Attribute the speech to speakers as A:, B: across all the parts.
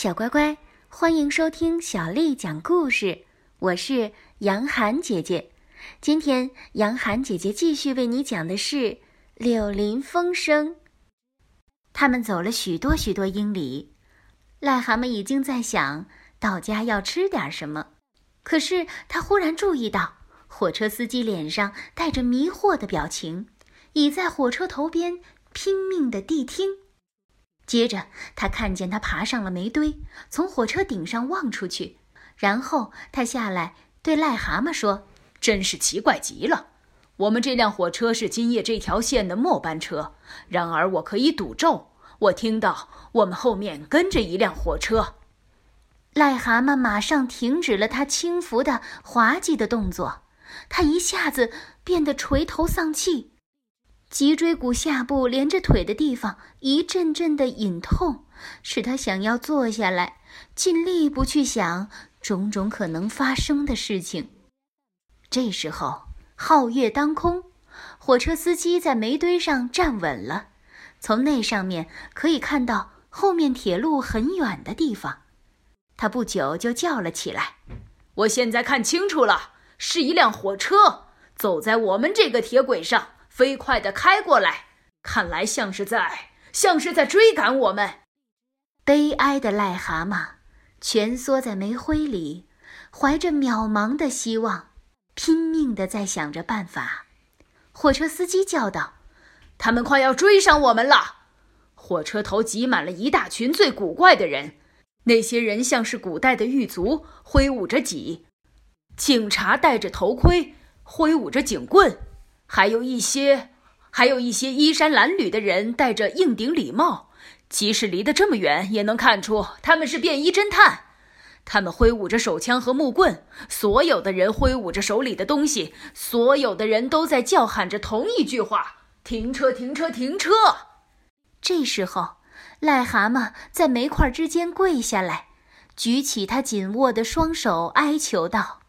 A: 小乖乖，欢迎收听小丽讲故事。我是杨涵姐姐。今天，杨涵姐姐继续为你讲的是《柳林风声》。他们走了许多许多英里，癞蛤蟆已经在想到家要吃点什么。可是，他忽然注意到火车司机脸上带着迷惑的表情，倚在火车头边拼命的谛听。接着，他看见他爬上了煤堆，从火车顶上望出去，然后他下来对癞蛤蟆说：“
B: 真是奇怪极了！我们这辆火车是今夜这条线的末班车，然而我可以赌咒，我听到我们后面跟着一辆火车。”
A: 癞蛤蟆马上停止了他轻浮的滑稽的动作，他一下子变得垂头丧气。脊椎骨下部连着腿的地方一阵阵的隐痛，使他想要坐下来，尽力不去想种种可能发生的事情。这时候，皓月当空，火车司机在煤堆上站稳了，从那上面可以看到后面铁路很远的地方。他不久就叫了起来：“
B: 我现在看清楚了，是一辆火车走在我们这个铁轨上。”飞快地开过来，看来像是在像是在追赶我们。
A: 悲哀的癞蛤蟆蜷缩在煤灰里，怀着渺茫的希望，拼命地在想着办法。火车司机叫道：“
B: 他们快要追上我们了！”火车头挤满了一大群最古怪的人，那些人像是古代的狱卒，挥舞着戟；警察戴着头盔，挥舞着警棍。还有一些，还有一些衣衫褴褛的人戴着硬顶礼帽，即使离得这么远，也能看出他们是便衣侦探。他们挥舞着手枪和木棍，所有的人挥舞着手里的东西，所有的人都在叫喊着同一句话：“停车！停车！停车！”
A: 这时候，癞蛤蟆在煤块之间跪下来，举起他紧握的双手，哀求道：“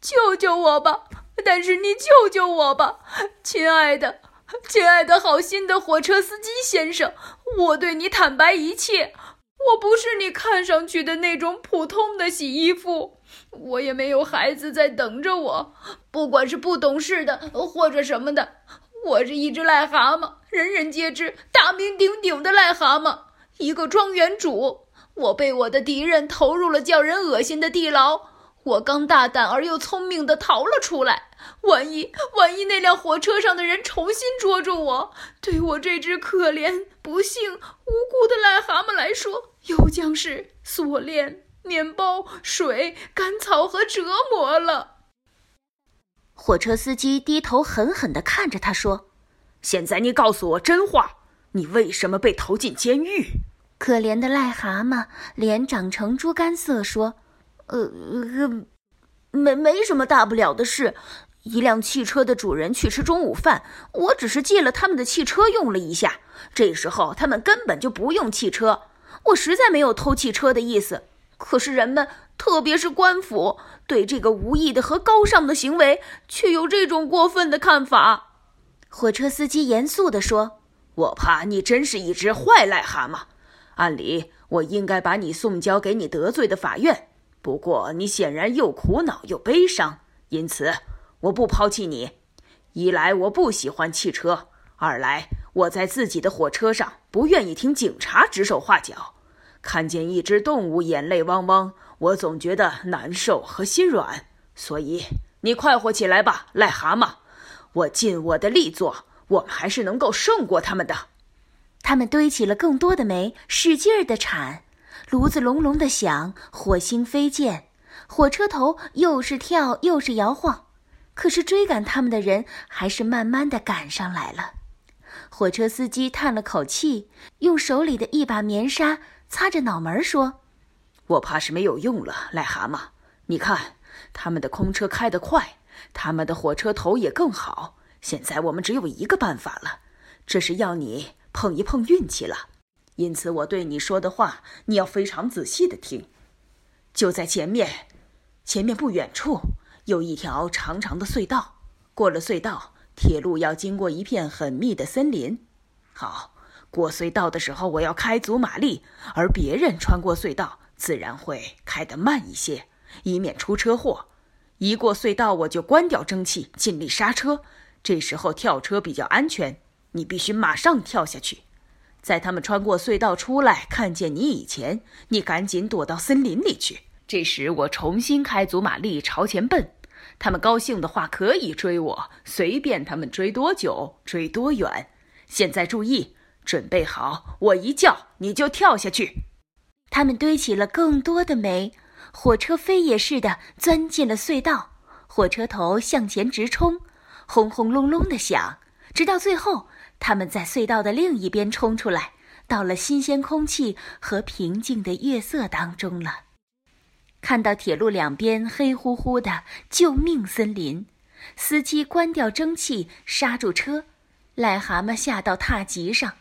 B: 救救我吧！”但是你救救我吧，亲爱的，亲爱的好心的火车司机先生，我对你坦白一切，我不是你看上去的那种普通的洗衣服，我也没有孩子在等着我，不管是不懂事的或者什么的，我是一只癞蛤蟆，人人皆知，大名鼎鼎的癞蛤蟆，一个庄园主，我被我的敌人投入了叫人恶心的地牢。我刚大胆而又聪明地逃了出来，万一万一那辆火车上的人重新捉住我，对我这只可怜、不幸、无辜的癞蛤蟆来说，又将是锁链、面包、水、干草和折磨了。
A: 火车司机低头狠狠地看着他说：“
B: 现在你告诉我真话，你为什么被投进监狱？”
A: 可怜的癞蛤蟆脸长成猪肝色说。呃，没没什么大不了的事。一辆汽车的主人去吃中午饭，我只是借了他们的汽车用了一下。这时候他们根本就不用汽车，我实在没有偷汽车的意思。可是人们，特别是官府，对这个无意的和高尚的行为，却有这种过分的看法。火车司机严肃地说：“
B: 我怕你真是一只坏癞蛤蟆。按理，我应该把你送交给你得罪的法院。”不过你显然又苦恼又悲伤，因此我不抛弃你。一来我不喜欢汽车，二来我在自己的火车上不愿意听警察指手画脚。看见一只动物眼泪汪汪，我总觉得难受和心软。所以你快活起来吧，癞蛤蟆！我尽我的力做，我们还是能够胜过他们的。
A: 他们堆起了更多的煤，使劲儿地铲。炉子隆隆的响，火星飞溅，火车头又是跳又是摇晃，可是追赶他们的人还是慢慢的赶上来了。火车司机叹了口气，用手里的一把棉纱擦着脑门说：“
B: 我怕是没有用了，癞蛤蟆。你看，他们的空车开得快，他们的火车头也更好。现在我们只有一个办法了，这是要你碰一碰运气了。”因此，我对你说的话，你要非常仔细的听。就在前面，前面不远处有一条长长的隧道。过了隧道，铁路要经过一片很密的森林。好，
C: 过隧道的时候，我要开足马力，而别人穿过隧道，自然会开得慢一些，以免出车祸。一过隧道，我就关掉蒸汽，尽力刹车。这时候跳车比较安全，你必须马上跳下去。在他们穿过隧道出来，看见你以前，你赶紧躲到森林里去。这时我重新开足马力朝前奔。他们高兴的话可以追我，随便他们追多久，追多远。现在注意，准备好，我一叫你就跳下去。
A: 他们堆起了更多的煤，火车飞也似的钻进了隧道，火车头向前直冲，轰轰隆隆的响，直到最后，他们在隧道的另一边冲出来，到了新鲜空气和平静的月色当中了。看到铁路两边黑乎乎的救命森林，司机关掉蒸汽，刹住车，癞蛤蟆下到踏级上，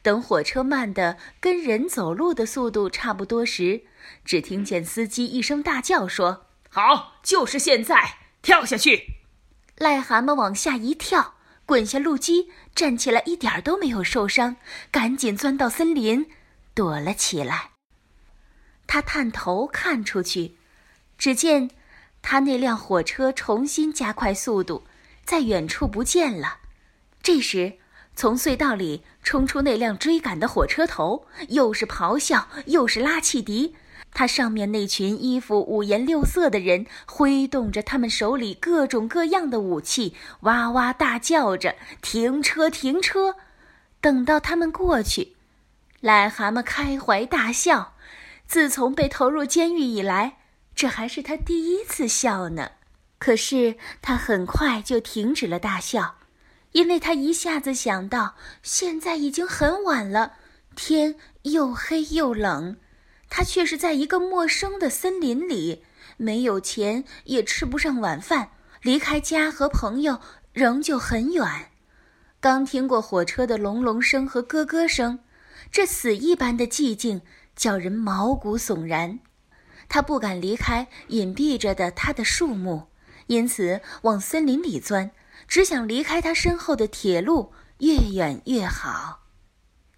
A: 等火车慢的跟人走路的速度差不多时，只听见司机一声大叫说：“
C: 好，就是现在，跳下去！”
A: 癞蛤蟆往下一跳，滚下路基，站起来一点都没有受伤，赶紧钻到森林，躲了起来。他探头看出去，只见他那辆火车重新加快速度，在远处不见了。这时，从隧道里冲出那辆追赶的火车头，又是咆哮，又是拉汽笛。他上面那群衣服五颜六色的人，挥动着他们手里各种各样的武器，哇哇大叫着：“停车，停车！”等到他们过去，癞蛤蟆开怀大笑。自从被投入监狱以来，这还是他第一次笑呢。可是他很快就停止了大笑，因为他一下子想到，现在已经很晚了，天又黑又冷，他却是在一个陌生的森林里，没有钱，也吃不上晚饭，离开家和朋友仍旧很远。刚听过火车的隆隆声和咯咯声，这死一般的寂静。叫人毛骨悚然，他不敢离开隐蔽着的他的树木，因此往森林里钻，只想离开他身后的铁路越远越好。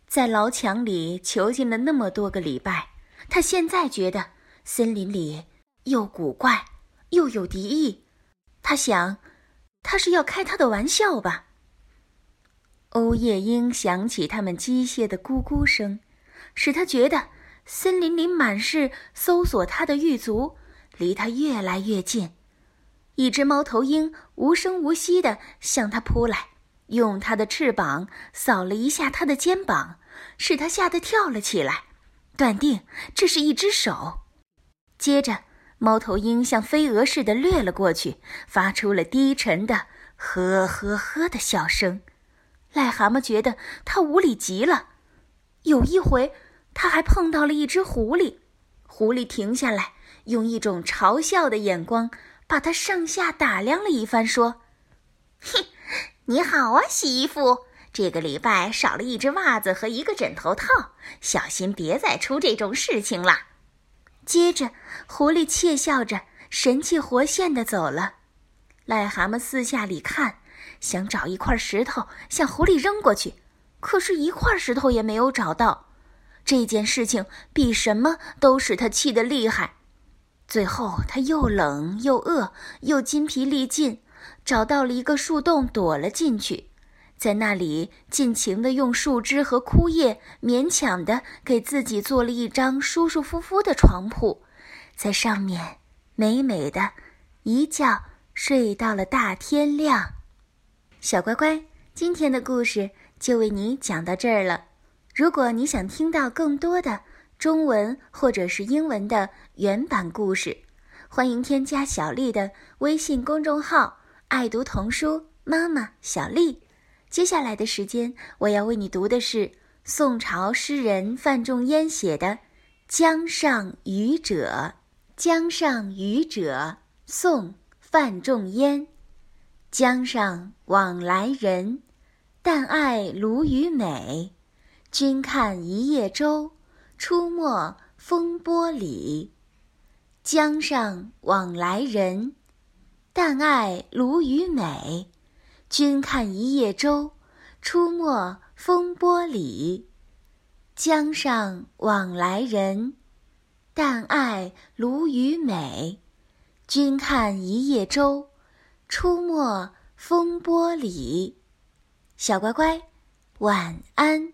A: 在牢墙里囚禁了那么多个礼拜，他现在觉得森林里又古怪又有敌意。他想，他是要开他的玩笑吧？欧夜莺响起他们机械的咕咕声，使他觉得。森林里满是搜索他的狱卒，离他越来越近。一只猫头鹰无声无息地向他扑来，用它的翅膀扫了一下他的肩膀，使他吓得跳了起来，断定这是一只手。接着，猫头鹰像飞蛾似的掠了过去，发出了低沉的“呵呵呵”的笑声。癞蛤蟆觉得他无理极了。有一回。他还碰到了一只狐狸，狐狸停下来，用一种嘲笑的眼光把他上下打量了一番，说：“
D: 哼，你好啊，媳妇，这个礼拜少了一只袜子和一个枕头套，小心别再出这种事情了。”
A: 接着，狐狸窃笑着，神气活现的走了。癞蛤蟆四下里看，想找一块石头向狐狸扔过去，可是，一块石头也没有找到。这件事情比什么都使他气得厉害，最后他又冷又饿又筋疲力尽，找到了一个树洞躲了进去，在那里尽情地用树枝和枯叶勉强地给自己做了一张舒舒服服的床铺，在上面美美的一觉睡到了大天亮。小乖乖，今天的故事就为你讲到这儿了。如果你想听到更多的中文或者是英文的原版故事，欢迎添加小丽的微信公众号“爱读童书妈妈小丽”。接下来的时间，我要为你读的是宋朝诗人范仲淹写的《江上渔者》。《江上渔者》宋·范仲淹。江上往来人，但爱鲈鱼美。君看一叶舟，出没风波里。江上往来人，但爱鲈鱼美。君看一叶舟，出没风波里。江上往来人，但爱鲈鱼美。君看一叶舟，出没风波里。小乖乖，晚安。